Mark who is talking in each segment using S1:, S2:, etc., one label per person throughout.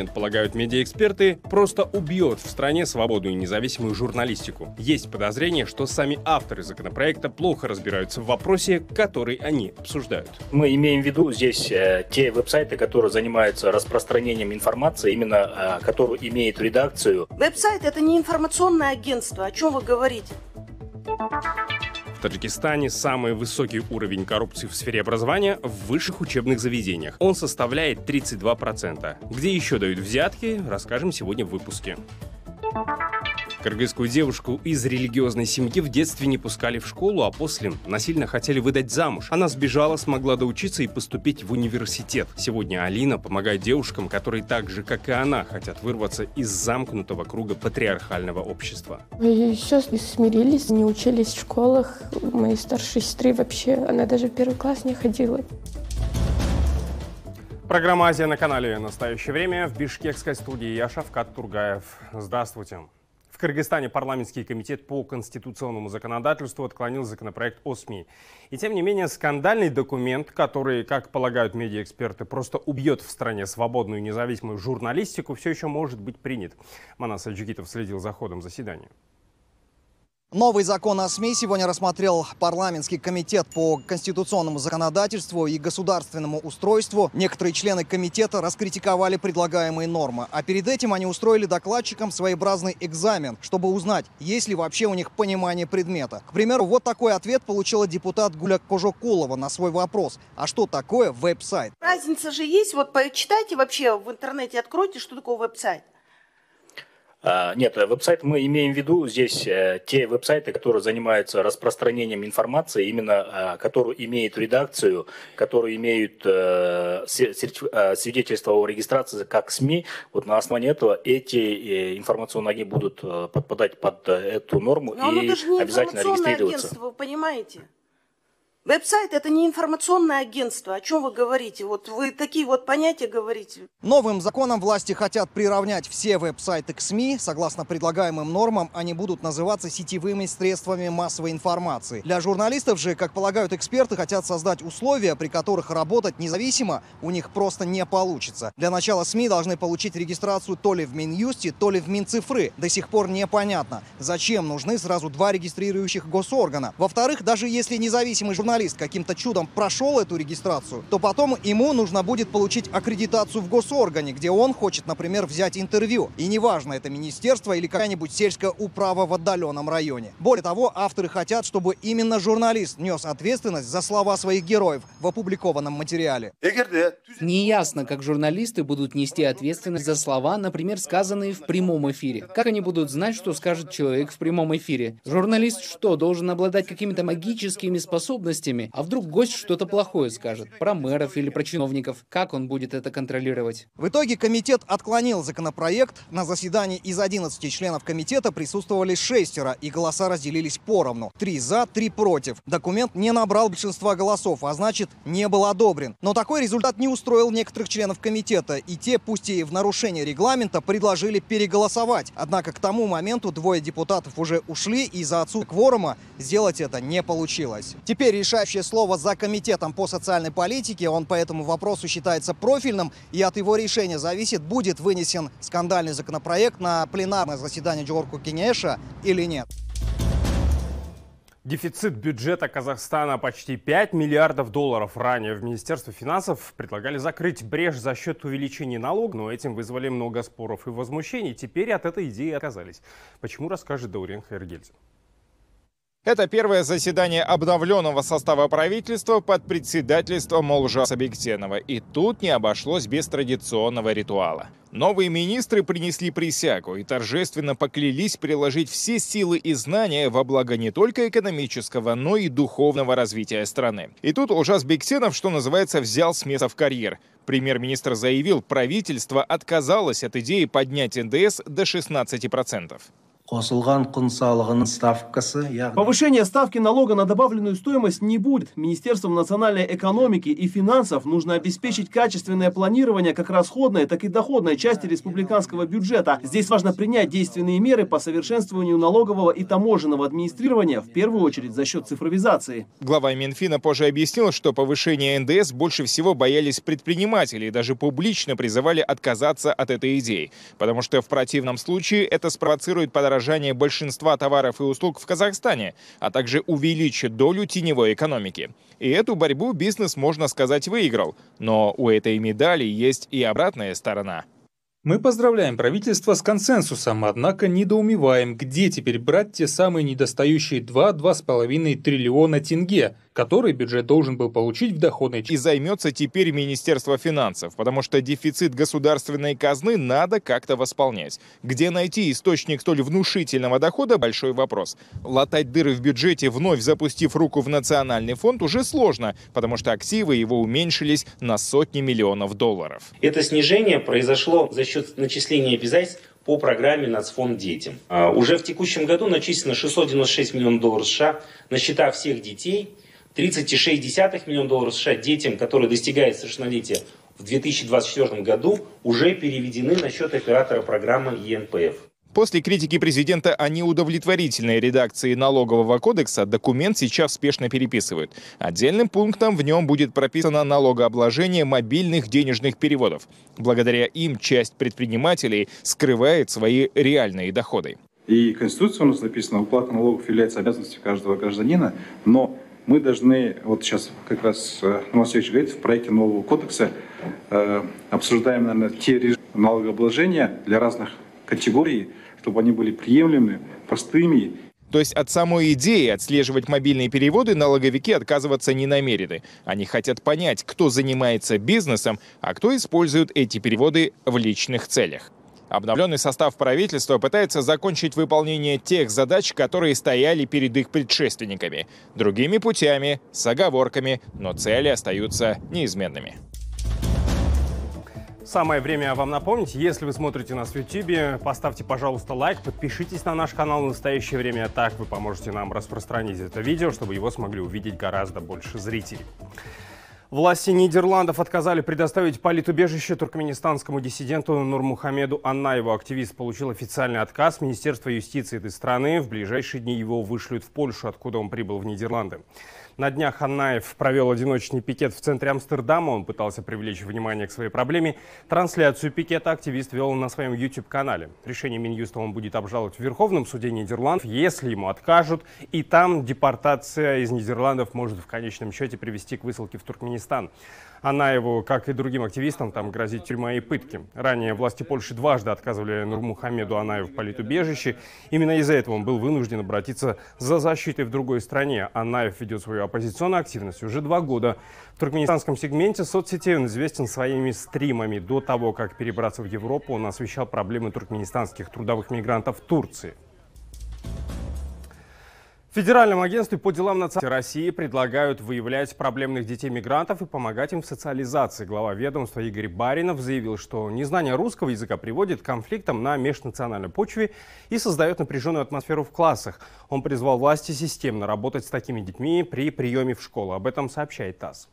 S1: полагают медиаэксперты, просто убьет в стране свободную и независимую журналистику. Есть подозрение, что сами авторы законопроекта плохо разбираются в вопросе, который они обсуждают.
S2: Мы имеем в виду здесь э, те веб-сайты, которые занимаются распространением информации, именно э, которую имеет редакцию.
S3: Веб-сайт это не информационное агентство. О чем вы говорите?
S1: Таджикистане самый высокий уровень коррупции в сфере образования в высших учебных заведениях. Он составляет 32%. Где еще дают взятки, расскажем сегодня в выпуске. Кыргызскую девушку из религиозной семьи в детстве не пускали в школу, а после насильно хотели выдать замуж. Она сбежала, смогла доучиться и поступить в университет. Сегодня Алина помогает девушкам, которые так же, как и она, хотят вырваться из замкнутого круга патриархального общества.
S4: Мои сестры смирились, не учились в школах. Моей старшей сестры вообще, она даже в первый класс не ходила.
S1: Программа «Азия» на канале «Настоящее время» в Бишкекской студии. Я Шавкат Тургаев. Здравствуйте. Кыргызстане парламентский комитет по конституционному законодательству отклонил законопроект о СМИ. И тем не менее, скандальный документ, который, как полагают медиаэксперты, просто убьет в стране свободную независимую журналистику, все еще может быть принят. Манас Аджигитов следил за ходом заседания.
S5: Новый закон о СМИ сегодня рассмотрел парламентский комитет по конституционному законодательству и государственному устройству. Некоторые члены комитета раскритиковали предлагаемые нормы. А перед этим они устроили докладчикам своеобразный экзамен, чтобы узнать, есть ли вообще у них понимание предмета. К примеру, вот такой ответ получила депутат Гуля Кожокулова на свой вопрос. А что такое веб-сайт?
S3: Разница же есть. Вот почитайте вообще в интернете, откройте, что такое веб-сайт.
S2: А, нет, веб-сайт мы имеем в виду здесь э, те веб-сайты, которые занимаются распространением информации, именно а, которую имеют редакцию, которые имеют э, э, свидетельство о регистрации как СМИ. Вот на основании этого эти информационные агентства будут подпадать под эту норму
S3: Но
S2: и обязательно регистрироваться.
S3: Агентство, вы понимаете? Веб-сайт – это не информационное агентство. О чем вы говорите? Вот вы такие вот понятия говорите.
S5: Новым законом власти хотят приравнять все веб-сайты к СМИ. Согласно предлагаемым нормам, они будут называться сетевыми средствами массовой информации. Для журналистов же, как полагают эксперты, хотят создать условия, при которых работать независимо у них просто не получится. Для начала СМИ должны получить регистрацию то ли в Минюсте, то ли в Минцифры. До сих пор непонятно, зачем нужны сразу два регистрирующих госоргана. Во-вторых, даже если независимый журналист журналист каким-то чудом прошел эту регистрацию, то потом ему нужно будет получить аккредитацию в госоргане, где он хочет, например, взять интервью. И неважно, это министерство или какая-нибудь сельская управа в отдаленном районе. Более того, авторы хотят, чтобы именно журналист нес ответственность за слова своих героев в опубликованном материале.
S6: Неясно, как журналисты будут нести ответственность за слова, например, сказанные в прямом эфире. Как они будут знать, что скажет человек в прямом эфире? Журналист что, должен обладать какими-то магическими способностями, новостями, а вдруг гость что-то плохое скажет, про мэров или про чиновников. Как он будет это контролировать?
S5: В итоге комитет отклонил законопроект. На заседании из 11 членов комитета присутствовали шестеро, и голоса разделились поровну. Три за, три против. Документ не набрал большинства голосов, а значит, не был одобрен. Но такой результат не устроил некоторых членов комитета, и те, пусть и в нарушение регламента, предложили переголосовать. Однако к тому моменту двое депутатов уже ушли, и из-за отсутствия кворума сделать это не получилось. Теперь решение решающее слово за комитетом по социальной политике. Он по этому вопросу считается профильным, и от его решения зависит, будет вынесен скандальный законопроект на пленарное заседание Джорку Кенеша или нет.
S1: Дефицит бюджета Казахстана почти 5 миллиардов долларов. Ранее в Министерстве финансов предлагали закрыть брешь за счет увеличения налога, но этим вызвали много споров и возмущений. Теперь от этой идеи отказались. Почему, расскажет Даурен Хайргельзин.
S7: Это первое заседание обновленного состава правительства под председательством Молжа Сабиктенова. И тут не обошлось без традиционного ритуала. Новые министры принесли присягу и торжественно поклялись приложить все силы и знания во благо не только экономического, но и духовного развития страны. И тут Ужас Бектенов, что называется, взял с места в карьер. Премьер-министр заявил, правительство отказалось от идеи поднять НДС до 16%.
S8: Повышение ставки налога на добавленную стоимость не будет. Министерством национальной экономики и финансов нужно обеспечить качественное планирование как расходной, так и доходной части республиканского бюджета. Здесь важно принять действенные меры по совершенствованию налогового и таможенного администрирования, в первую очередь за счет цифровизации.
S7: Глава Минфина позже объяснил, что повышение НДС больше всего боялись предприниматели и даже публично призывали отказаться от этой идеи, потому что в противном случае это спровоцирует подорожание подорожание большинства товаров и услуг в Казахстане, а также увеличит долю теневой экономики. И эту борьбу бизнес, можно сказать, выиграл. Но у этой медали есть и обратная сторона.
S9: Мы поздравляем правительство с консенсусом, однако недоумеваем, где теперь брать те самые недостающие 2-2,5 триллиона тенге, который бюджет должен был получить в доходной
S7: И займется теперь Министерство финансов, потому что дефицит государственной казны надо как-то восполнять. Где найти источник столь внушительного дохода – большой вопрос. Латать дыры в бюджете, вновь запустив руку в национальный фонд, уже сложно, потому что активы его уменьшились на сотни миллионов долларов.
S10: Это снижение произошло за счет начисления обязательств по программе «Нацфонд детям». А, уже в текущем году начислено 696 миллионов долларов США на счета всех детей, 30,6 миллиона долларов США детям, которые достигают совершеннолетия в 2024 году, уже переведены на счет оператора программы ЕНПФ.
S7: После критики президента о неудовлетворительной редакции налогового кодекса документ сейчас спешно переписывают. Отдельным пунктом в нем будет прописано налогообложение мобильных денежных переводов. Благодаря им часть предпринимателей скрывает свои реальные доходы.
S11: И Конституция у нас написано, уплата налогов является обязанностью каждого гражданина, но мы должны, вот сейчас как раз э, Новосевич говорит, в проекте нового кодекса э, обсуждаем, наверное, те режимы налогообложения для разных категорий, чтобы они были приемлемыми, простыми
S7: то есть от самой идеи отслеживать мобильные переводы налоговики отказываться не намерены. Они хотят понять, кто занимается бизнесом, а кто использует эти переводы в личных целях. Обновленный состав правительства пытается закончить выполнение тех задач, которые стояли перед их предшественниками. Другими путями, с оговорками, но цели остаются неизменными.
S1: Самое время вам напомнить, если вы смотрите нас в YouTube, поставьте, пожалуйста, лайк, подпишитесь на наш канал в настоящее время, так вы поможете нам распространить это видео, чтобы его смогли увидеть гораздо больше зрителей. Власти Нидерландов отказали предоставить политубежище туркменистанскому диссиденту Нурмухамеду Аннаеву. Активист получил официальный отказ Министерства юстиции этой страны. В ближайшие дни его вышлют в Польшу, откуда он прибыл в Нидерланды. На днях Ханнаев провел одиночный пикет в центре Амстердама. Он пытался привлечь внимание к своей проблеме. Трансляцию пикета активист вел на своем YouTube-канале. Решение Минюста он будет обжаловать в Верховном суде Нидерландов, если ему откажут. И там депортация из Нидерландов может в конечном счете привести к высылке в Туркменистан. Анаеву, как и другим активистам, там грозит тюрьма и пытки. Ранее власти Польши дважды отказывали Нурмухамеду Анаеву в политубежище. Именно из-за этого он был вынужден обратиться за защитой в другой стране. Анаев ведет свою оппозиционную активность уже два года. В туркменистанском сегменте соцсетей он известен своими стримами. До того, как перебраться в Европу, он освещал проблемы туркменистанских трудовых мигрантов в Турции. В Федеральном агентстве по делам нации России предлагают выявлять проблемных детей-мигрантов и помогать им в социализации. Глава ведомства Игорь Баринов заявил, что незнание русского языка приводит к конфликтам на межнациональной почве и создает напряженную атмосферу в классах. Он призвал власти системно работать с такими детьми при приеме в школу. Об этом сообщает ТАСС.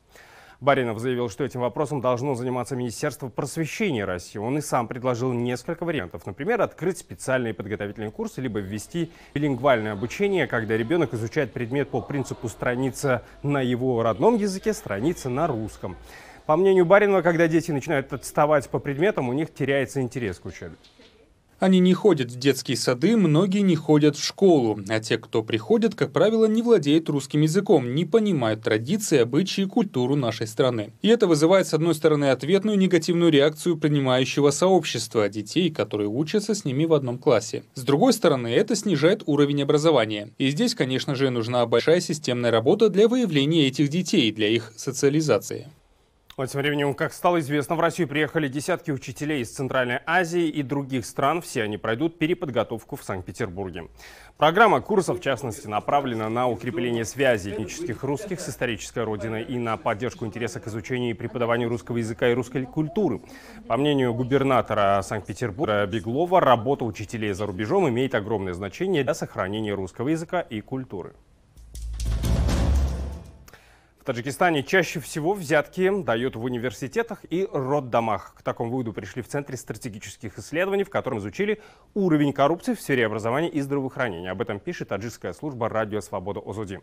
S1: Баринов заявил, что этим вопросом должно заниматься Министерство просвещения России. Он и сам предложил несколько вариантов. Например, открыть специальные подготовительные курсы, либо ввести билингвальное обучение, когда ребенок изучает предмет по принципу страница на его родном языке, страница на русском. По мнению Баринова, когда дети начинают отставать по предметам, у них теряется интерес к учебе.
S9: Они не ходят в детские сады, многие не ходят в школу, а те, кто приходят, как правило, не владеют русским языком, не понимают традиции, обычаи и культуру нашей страны. И это вызывает, с одной стороны, ответную негативную реакцию принимающего сообщества, детей, которые учатся с ними в одном классе. С другой стороны, это снижает уровень образования. И здесь, конечно же, нужна большая системная работа для выявления этих детей, для их социализации.
S1: Но тем временем, как стало известно, в Россию приехали десятки учителей из Центральной Азии и других стран. Все они пройдут переподготовку в Санкт-Петербурге. Программа курсов, в частности, направлена на укрепление связи этнических русских с исторической родиной и на поддержку интереса к изучению и преподаванию русского языка и русской культуры. По мнению губернатора Санкт-Петербурга Беглова, работа учителей за рубежом имеет огромное значение для сохранения русского языка и культуры. Таджикистане чаще всего взятки дают в университетах и роддомах. К такому выводу пришли в Центре стратегических исследований, в котором изучили уровень коррупции в сфере образования и здравоохранения. Об этом пишет таджикская служба «Радио Свобода Озуди».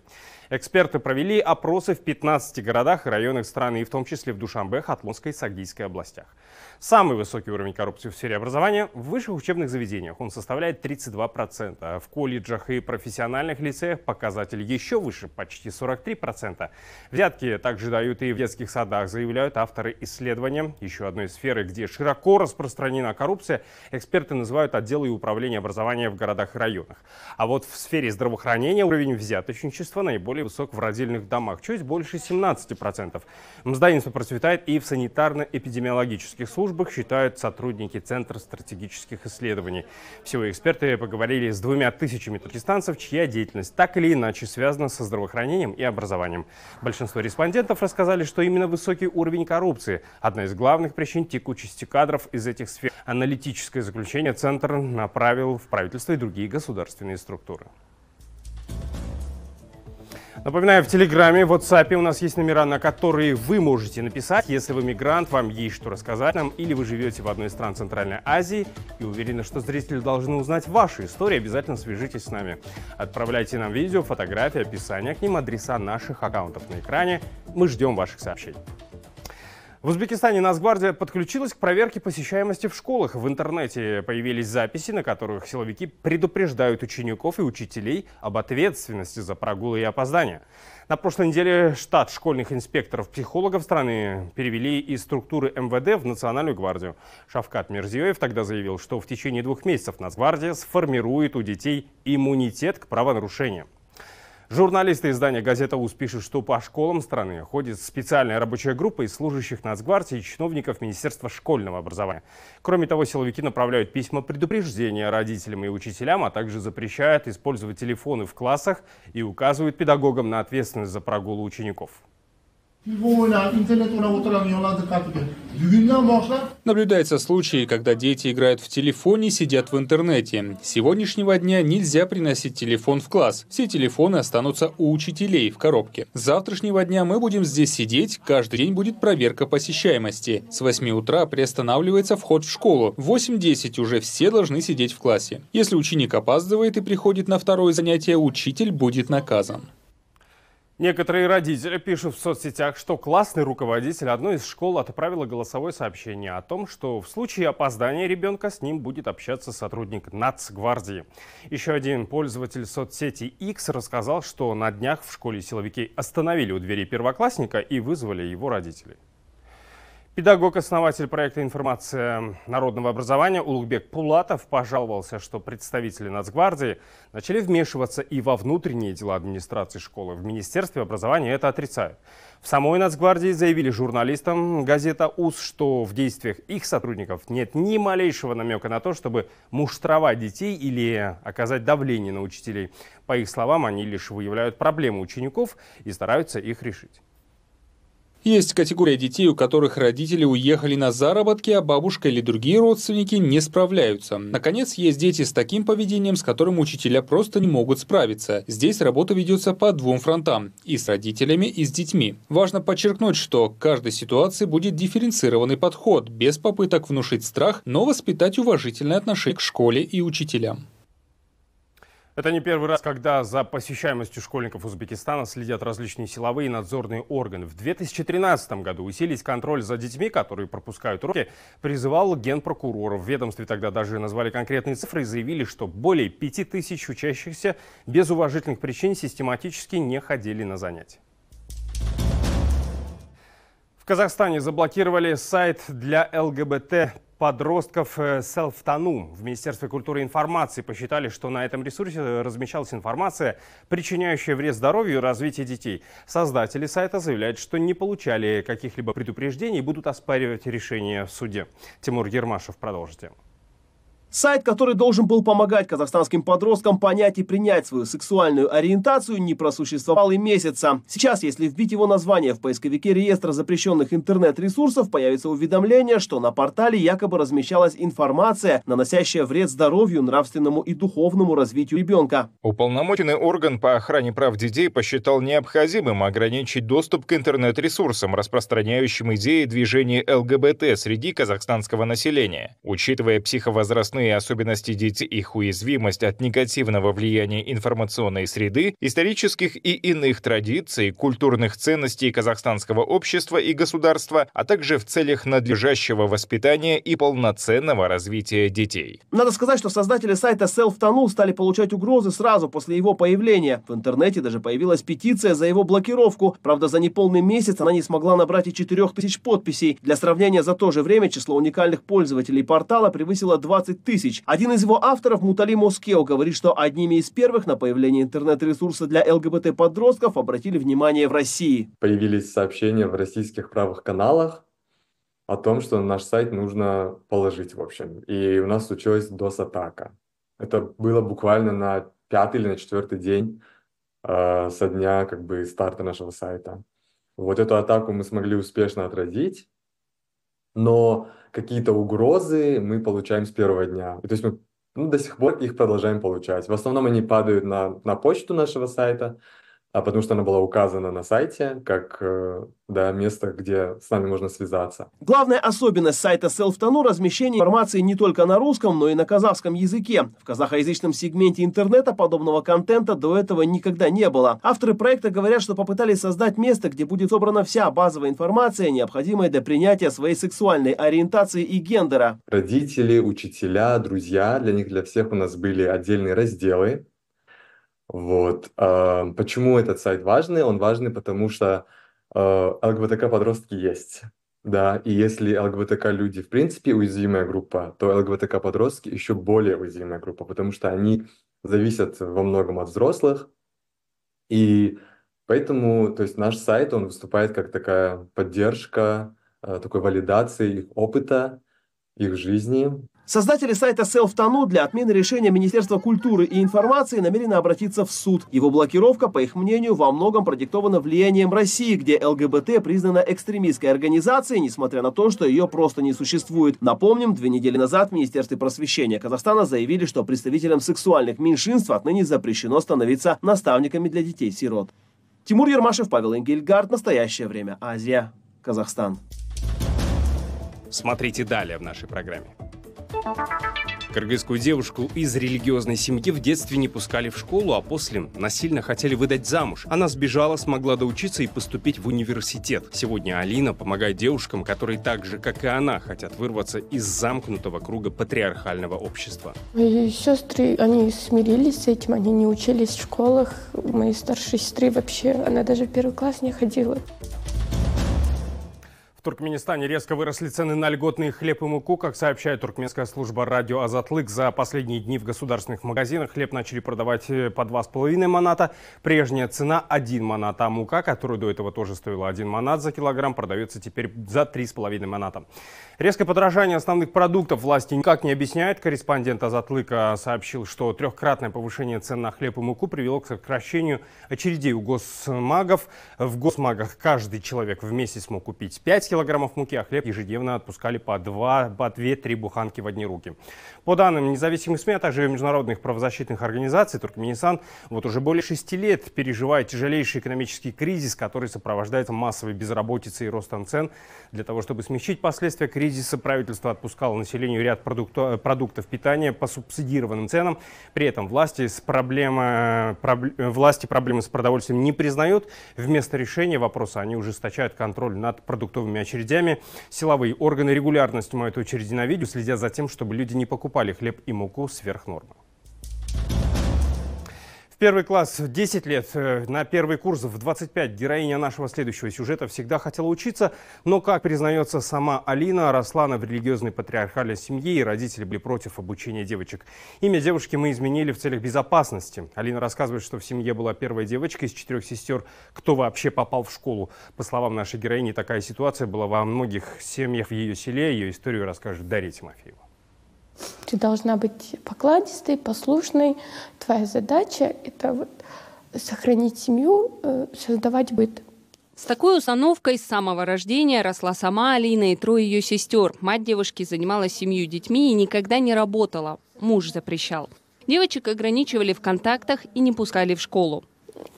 S1: Эксперты провели опросы в 15 городах и районах страны, и в том числе в Душамбе, Хатлонской и Сагдийской областях. Самый высокий уровень коррупции в сфере образования в высших учебных заведениях. Он составляет 32%. А в колледжах и профессиональных лицеях показатель еще выше, почти 43%. Взятки также дают и в детских садах, заявляют авторы исследования. Еще одной сферы, где широко распространена коррупция, эксперты называют отделы и управления образования в городах и районах. А вот в сфере здравоохранения уровень взяточничества наиболее высок в родильных домах, чуть больше 17%. Мздоимство процветает и в санитарно-эпидемиологических службах, считают сотрудники Центра стратегических исследований. Всего эксперты поговорили с двумя тысячами таджикистанцев, чья деятельность так или иначе связана со здравоохранением и образованием. Большинство респондентов рассказали, что именно высокий уровень коррупции – одна из главных причин текучести кадров из этих сфер. Аналитическое заключение Центр направил в правительство и другие государственные структуры. Напоминаю, в Телеграме, в WhatsApp у нас есть номера, на которые вы можете написать, если вы мигрант, вам есть что рассказать нам, или вы живете в одной из стран Центральной Азии и уверены, что зрители должны узнать ваши истории, обязательно свяжитесь с нами. Отправляйте нам видео, фотографии, описание к ним, адреса наших аккаунтов на экране. Мы ждем ваших сообщений. В Узбекистане Нацгвардия подключилась к проверке посещаемости в школах. В интернете появились записи, на которых силовики предупреждают учеников и учителей об ответственности за прогулы и опоздания. На прошлой неделе штат школьных инспекторов-психологов страны перевели из структуры МВД в Национальную гвардию. Шавкат Мирзиёев тогда заявил, что в течение двух месяцев Нацгвардия сформирует у детей иммунитет к правонарушениям. Журналисты издания «Газета УЗ» пишут, что по школам страны ходит специальная рабочая группа из служащих Нацгвардии и чиновников Министерства школьного образования. Кроме того, силовики направляют письма предупреждения родителям и учителям, а также запрещают использовать телефоны в классах и указывают педагогам на ответственность за прогулы учеников.
S9: Наблюдаются случаи, когда дети играют в телефоне сидят в интернете. С сегодняшнего дня нельзя приносить телефон в класс. Все телефоны останутся у учителей в коробке. С завтрашнего дня мы будем здесь сидеть, каждый день будет проверка посещаемости. С 8 утра приостанавливается вход в школу. В 8.10 уже все должны сидеть в классе. Если ученик опаздывает и приходит на второе занятие, учитель будет наказан.
S1: Некоторые родители пишут в соцсетях, что классный руководитель одной из школ отправила голосовое сообщение о том, что в случае опоздания ребенка с ним будет общаться сотрудник Нацгвардии. Еще один пользователь соцсети X рассказал, что на днях в школе силовики остановили у двери первоклассника и вызвали его родителей. Педагог-основатель проекта «Информация народного образования» Улугбек Пулатов пожаловался, что представители Нацгвардии начали вмешиваться и во внутренние дела администрации школы. В Министерстве образования это отрицают. В самой Нацгвардии заявили журналистам газета УЗ, что в действиях их сотрудников нет ни малейшего намека на то, чтобы муштровать детей или оказать давление на учителей. По их словам, они лишь выявляют проблемы учеников и стараются их решить.
S9: Есть категория детей, у которых родители уехали на заработки, а бабушка или другие родственники не справляются. Наконец, есть дети с таким поведением, с которым учителя просто не могут справиться. Здесь работа ведется по двум фронтам – и с родителями, и с детьми. Важно подчеркнуть, что к каждой ситуации будет дифференцированный подход, без попыток внушить страх, но воспитать уважительное отношение к школе и учителям.
S1: Это не первый раз, когда за посещаемостью школьников Узбекистана следят различные силовые и надзорные органы. В 2013 году усилить контроль за детьми, которые пропускают уроки, призывал генпрокурор. В ведомстве тогда даже назвали конкретные цифры и заявили, что более 5000 учащихся без уважительных причин систематически не ходили на занятия. В Казахстане заблокировали сайт для ЛГБТ подростков э, Селфтану в Министерстве культуры и информации посчитали, что на этом ресурсе размещалась информация, причиняющая вред здоровью и развитию детей. Создатели сайта заявляют, что не получали каких-либо предупреждений и будут оспаривать решение в суде. Тимур Ермашев, продолжите.
S8: Сайт, который должен был помогать казахстанским подросткам понять и принять свою сексуальную ориентацию, не просуществовал и месяца. Сейчас, если вбить его название в поисковике реестра запрещенных интернет-ресурсов, появится уведомление, что на портале якобы размещалась информация, наносящая вред здоровью, нравственному и духовному развитию ребенка.
S7: Уполномоченный орган по охране прав детей посчитал необходимым ограничить доступ к интернет-ресурсам, распространяющим идеи движения ЛГБТ среди казахстанского населения. Учитывая психовозрастные возрастные особенности детей, их уязвимость от негативного влияния информационной среды, исторических и иных традиций, культурных ценностей казахстанского общества и государства, а также в целях надлежащего воспитания и полноценного развития детей.
S8: Надо сказать, что создатели сайта Self-Tanu стали получать угрозы сразу после его появления. В интернете даже появилась петиция за его блокировку. Правда, за неполный месяц она не смогла набрать и 4000 подписей. Для сравнения, за то же время число уникальных пользователей портала превысило 20 тысяч. Один из его авторов, Мутали Москео, говорит, что одними из первых на появление интернет-ресурса для ЛГБТ-подростков обратили внимание в России.
S12: Появились сообщения в российских правых каналах о том, что наш сайт нужно положить, в общем. И у нас случилась DOS-атака. Это было буквально на пятый или на четвертый день э, со дня как бы старта нашего сайта. Вот эту атаку мы смогли успешно отразить, но какие-то угрозы мы получаем с первого дня. И, то есть мы ну, до сих пор их продолжаем получать. В основном они падают на, на почту нашего сайта, а потому что она была указана на сайте как э, да, место, где с нами можно связаться.
S8: Главная особенность сайта Self-Tanu – размещение информации не только на русском, но и на казахском языке. В казахоязычном сегменте интернета подобного контента до этого никогда не было. Авторы проекта говорят, что попытались создать место, где будет собрана вся базовая информация, необходимая для принятия своей сексуальной ориентации и гендера.
S12: Родители, учителя, друзья, для них, для всех у нас были отдельные разделы, вот. А, почему этот сайт важный? Он важный, потому что а, ЛГБТК-подростки есть. Да, и если ЛГБТК-люди в принципе уязвимая группа, то ЛГБТК-подростки еще более уязвимая группа, потому что они зависят во многом от взрослых. И поэтому, то есть наш сайт, он выступает как такая поддержка, а, такой валидации их опыта, их жизни.
S8: Создатели сайта Self-Tanu для отмены решения Министерства культуры и информации намерены обратиться в суд. Его блокировка, по их мнению, во многом продиктована влиянием России, где ЛГБТ признана экстремистской организацией, несмотря на то, что ее просто не существует. Напомним, две недели назад в Министерстве просвещения Казахстана заявили, что представителям сексуальных меньшинств отныне запрещено становиться наставниками для детей-сирот. Тимур Ермашев, Павел Энгельгард. Настоящее время. Азия. Казахстан.
S1: Смотрите далее в нашей программе. Кыргызскую девушку из религиозной семьи в детстве не пускали в школу, а после насильно хотели выдать замуж. Она сбежала, смогла доучиться и поступить в университет. Сегодня Алина помогает девушкам, которые так же, как и она, хотят вырваться из замкнутого круга патриархального общества.
S4: Мои сестры, они смирились с этим, они не учились в школах. У моей старшей сестры вообще, она даже в первый класс не ходила.
S1: Туркменистане резко выросли цены на льготный хлеб и муку. Как сообщает туркменская служба радио «Азатлык», за последние дни в государственных магазинах хлеб начали продавать э, по 2,5 маната. Прежняя цена 1 манат, а мука, которая до этого тоже стоила 1 манат за килограмм, продается теперь за 3,5 маната. Резкое подорожание основных продуктов власти никак не объясняет. Корреспондент «Азатлыка» сообщил, что трехкратное повышение цен на хлеб и муку привело к сокращению очередей у госмагов. В госмагах каждый человек в месяц мог купить 5 килограмм килограммов муки, а хлеб ежедневно отпускали по 2, по 2-3 буханки в одни руки. По данным независимых СМИ, а также международных правозащитных организаций, Туркменистан вот уже более 6 лет переживает тяжелейший экономический кризис, который сопровождается массовой безработицей и ростом цен. Для того, чтобы смягчить последствия кризиса, правительство отпускало населению ряд продуктов, продуктов питания по субсидированным ценам. При этом власти, с проблема, проб, власти проблемы с продовольствием не признают. Вместо решения вопроса они ужесточают контроль над продуктовыми очередями. Силовые органы регулярно снимают очереди на видео, следя за тем, чтобы люди не покупали хлеб и муку сверх нормы. В первый класс в 10 лет, э, на первый курс в 25 героиня нашего следующего сюжета всегда хотела учиться, но, как признается сама Алина, росла она в религиозной патриархальной семье, и родители были против обучения девочек. Имя девушки мы изменили в целях безопасности. Алина рассказывает, что в семье была первая девочка из четырех сестер, кто вообще попал в школу. По словам нашей героини, такая ситуация была во многих семьях в ее селе. Ее историю расскажет Дарья Тимофеева.
S4: Ты должна быть покладистой, послушной. Твоя задача — это вот сохранить семью, э, создавать быт.
S13: С такой установкой с самого рождения росла сама Алина и трое ее сестер. Мать девушки занималась семью детьми и никогда не работала. Муж запрещал. Девочек ограничивали в контактах и не пускали в школу.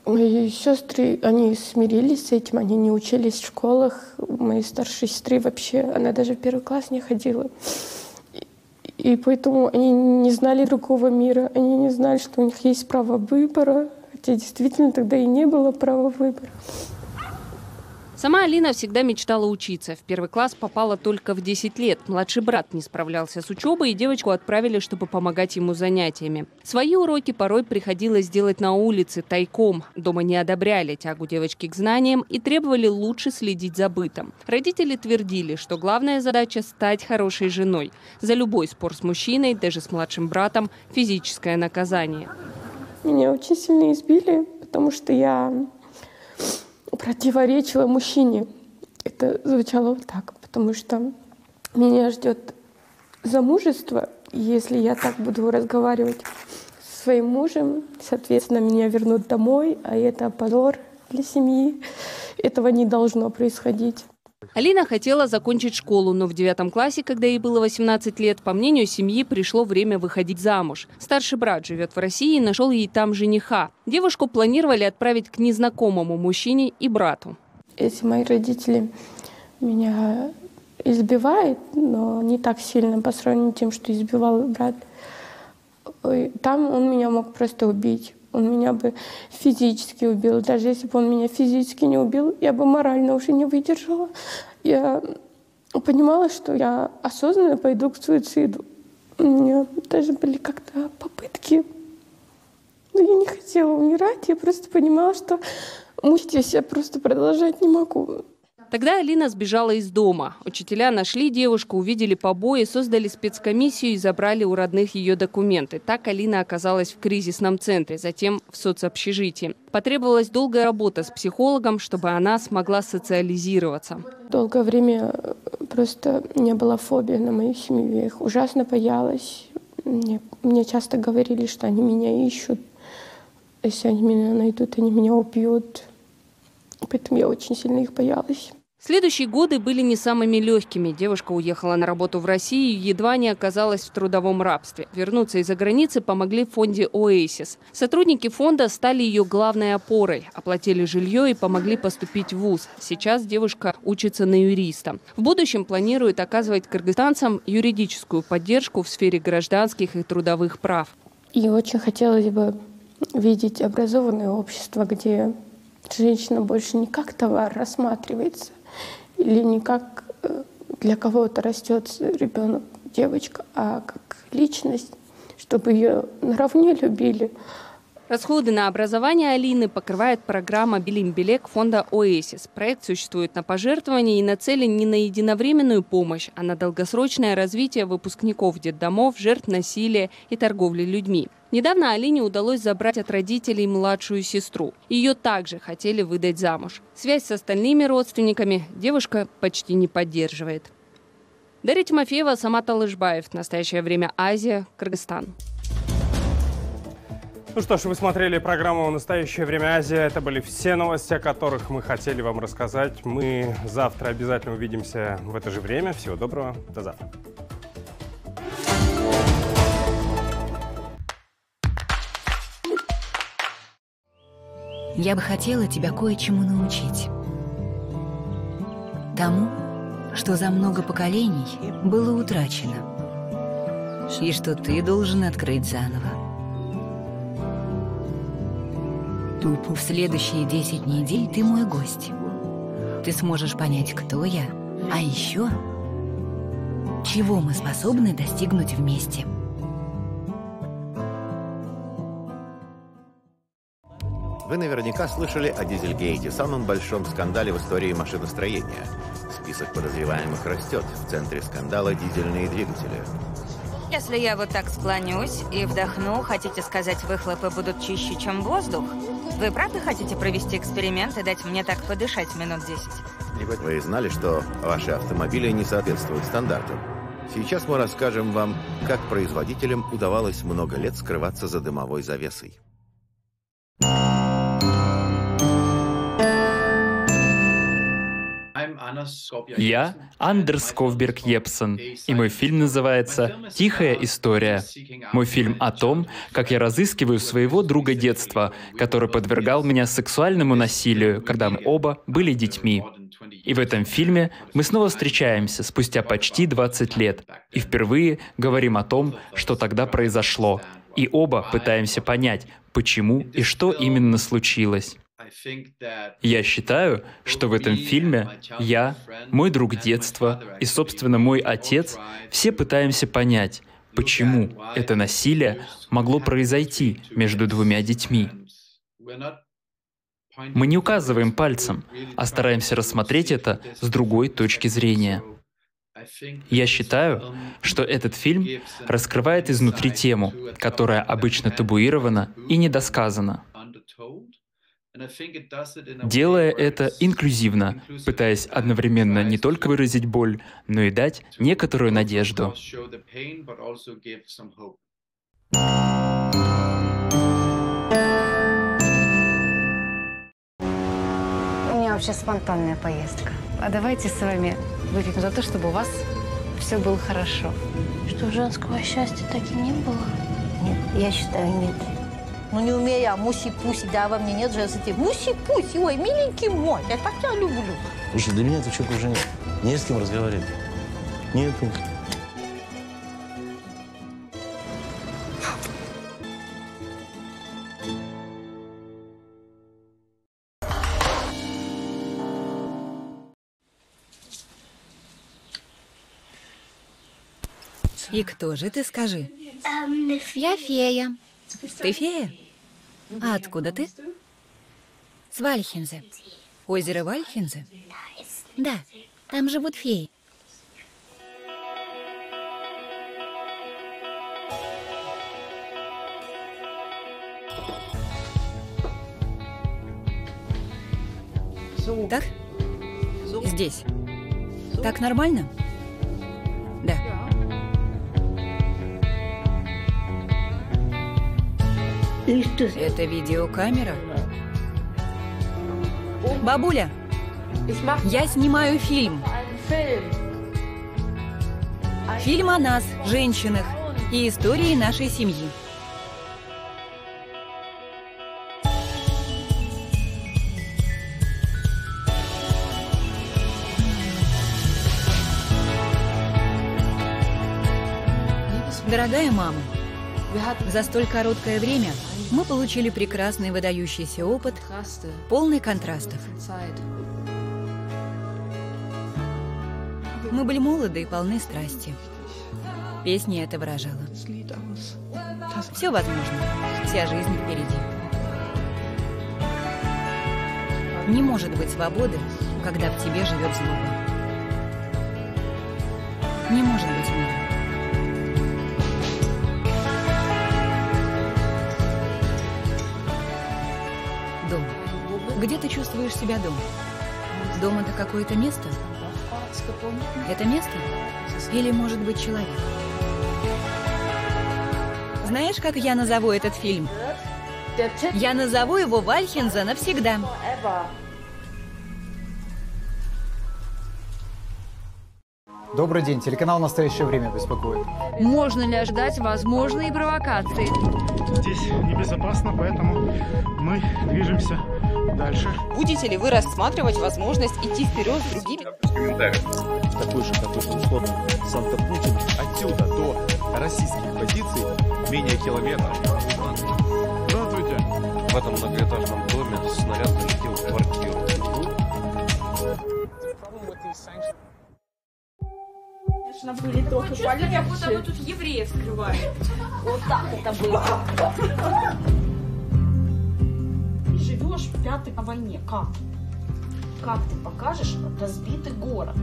S4: Мои сестры, они смирились с этим, они не учились в школах. Моей старшей сестры вообще, она даже в первый класс не ходила. И поэтому они не знали другого мира, они не знали, что у них есть право выбора, хотя действительно тогда и не было права выбора.
S13: Сама Алина всегда мечтала учиться. В первый класс попала только в 10 лет. Младший брат не справлялся с учебой, и девочку отправили, чтобы помогать ему занятиями. Свои уроки порой приходилось делать на улице, тайком. Дома не одобряли тягу девочки к знаниям и требовали лучше следить за бытом. Родители твердили, что главная задача – стать хорошей женой. За любой спор с мужчиной, даже с младшим братом, физическое наказание.
S4: Меня очень сильно избили, потому что я противоречила мужчине. Это звучало вот так, потому что меня ждет замужество, если я так буду разговаривать со своим мужем, соответственно, меня вернут домой, а это позор для семьи. Этого не должно происходить.
S13: Алина хотела закончить школу, но в девятом классе, когда ей было 18 лет, по мнению семьи, пришло время выходить замуж. Старший брат живет в России и нашел ей там жениха. Девушку планировали отправить к незнакомому мужчине и брату.
S4: Если мои родители меня избивают, но не так сильно по сравнению с тем, что избивал брат, там он меня мог просто убить. Он меня бы физически убил. Даже если бы он меня физически не убил, я бы морально уже не выдержала. Я понимала, что я осознанно пойду к суициду. У меня даже были как-то попытки. Но я не хотела умирать. Я просто понимала, что мучить я просто продолжать не могу.
S13: Тогда Алина сбежала из дома. Учителя нашли девушку, увидели побои, создали спецкомиссию и забрали у родных ее документы. Так Алина оказалась в кризисном центре, затем в соцобщежитии. Потребовалась долгая работа с психологом, чтобы она смогла социализироваться.
S4: Долгое время э, просто не было фобии на мою семью. Я их ужасно боялась. Мне, мне часто говорили, что они меня ищут. Если они меня найдут, они меня убьют. Поэтому я очень сильно их боялась.
S13: Следующие годы были не самыми легкими. Девушка уехала на работу в Россию и едва не оказалась в трудовом рабстве. Вернуться из-за границы помогли в фонде «Оэсис». Сотрудники фонда стали ее главной опорой, оплатили жилье и помогли поступить в ВУЗ. Сейчас девушка учится на юриста. В будущем планирует оказывать кыргызстанцам юридическую поддержку в сфере гражданских и трудовых прав.
S4: И очень хотелось бы видеть образованное общество, где женщина больше не как товар рассматривается, или не как э, для кого-то растет ребенок, девочка, а как личность, чтобы ее наравне любили.
S13: Расходы на образование Алины покрывает программа «Билимбелек» фонда «Оэсис». Проект существует на пожертвования и нацелен не на единовременную помощь, а на долгосрочное развитие выпускников детдомов, жертв насилия и торговли людьми. Недавно Алине удалось забрать от родителей младшую сестру. Ее также хотели выдать замуж. Связь с остальными родственниками девушка почти не поддерживает. Дарья Тимофеева, Самат Алышбаев. В настоящее время Азия, Кыргызстан.
S1: Ну что ж, вы смотрели программу «Настоящее время Азия». Это были все новости, о которых мы хотели вам рассказать. Мы завтра обязательно увидимся в это же время. Всего доброго. До завтра.
S14: Я бы хотела тебя кое-чему научить. Тому, что за много поколений было утрачено. И что ты должен открыть заново. В следующие 10 недель ты мой гость. Ты сможешь понять, кто я, а еще чего мы способны достигнуть вместе.
S15: Вы наверняка слышали о Дизельгейте, самом большом скандале в истории машиностроения. Список подозреваемых растет. В центре скандала дизельные двигатели.
S16: Если я вот так склонюсь и вдохну, хотите сказать, выхлопы будут чище, чем воздух? Вы правда хотите провести эксперимент и дать мне так подышать минут 10?
S15: Вы знали, что ваши автомобили не соответствуют стандартам? Сейчас мы расскажем вам, как производителям удавалось много лет скрываться за дымовой завесой.
S17: Я Андерс Ковберг Епсон, и мой фильм называется «Тихая история». Мой фильм о том, как я разыскиваю своего друга детства, который подвергал меня сексуальному насилию, когда мы оба были детьми. И в этом фильме мы снова встречаемся спустя почти 20 лет и впервые говорим о том, что тогда произошло, и оба пытаемся понять, почему и что именно случилось. Я считаю, что в этом фильме я, мой друг детства и, собственно, мой отец все пытаемся понять, почему это насилие могло произойти между двумя детьми. Мы не указываем пальцем, а стараемся рассмотреть это с другой точки зрения. Я считаю, что этот фильм раскрывает изнутри тему, которая обычно табуирована и недосказана. Делая это инклюзивно, пытаясь одновременно не только выразить боль, но и дать некоторую надежду.
S18: У меня вообще спонтанная поездка. А давайте с вами выпьем за то, чтобы у вас все было хорошо.
S19: Что женского счастья так и не было?
S18: Нет, я считаю, нет.
S20: Ну не умею я муси-пуси, да, во мне нет женских. Муси-пуси, ой, миленький мой, я так тебя люблю.
S21: Слушай, для меня этого человека уже нет. Не с кем разговаривать. Нет.
S14: И кто же ты, скажи? Я фея. Ты фея? А откуда ты? С Вальхензе. Озеро Вальхензе? Да, там живут феи. Так? Здесь. Так нормально? Это видеокамера? Бабуля, я снимаю фильм. Фильм о нас, женщинах, и истории нашей семьи. Дорогая мама, за столь короткое время мы получили прекрасный выдающийся опыт, полный контрастов. Мы были молоды и полны страсти. Песня это выражала. Все возможно. Вся жизнь впереди. Не может быть свободы, когда в тебе живет злоба. Не может быть мира. Где ты чувствуешь себя дома? Дом это какое-то место? Это место? Или может быть человек? Знаешь, как я назову этот фильм? Я назову его Вальхенза навсегда.
S22: Добрый день. Телеканал «Настоящее время» беспокоит.
S23: Можно ли ожидать возможные провокации?
S24: Здесь небезопасно, поэтому мы движемся дальше.
S25: Будете ли вы рассматривать возможность идти вперед с другими?
S26: Такой же, какой условно Санта-Путин отсюда до российских позиций менее километра.
S27: Здравствуйте. В этом многоэтажном доме снаряд защитил квартиру.
S23: Конечно, были только Чувствуете, будто мы тут евреев скрываем.
S20: Вот так это было.
S23: Живешь в пятой войне. Как? Как ты покажешь разбитый город?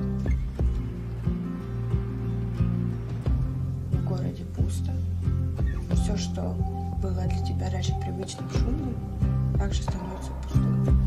S28: В городе пусто. Все, что было для тебя раньше привычным шумом, также становится пустым.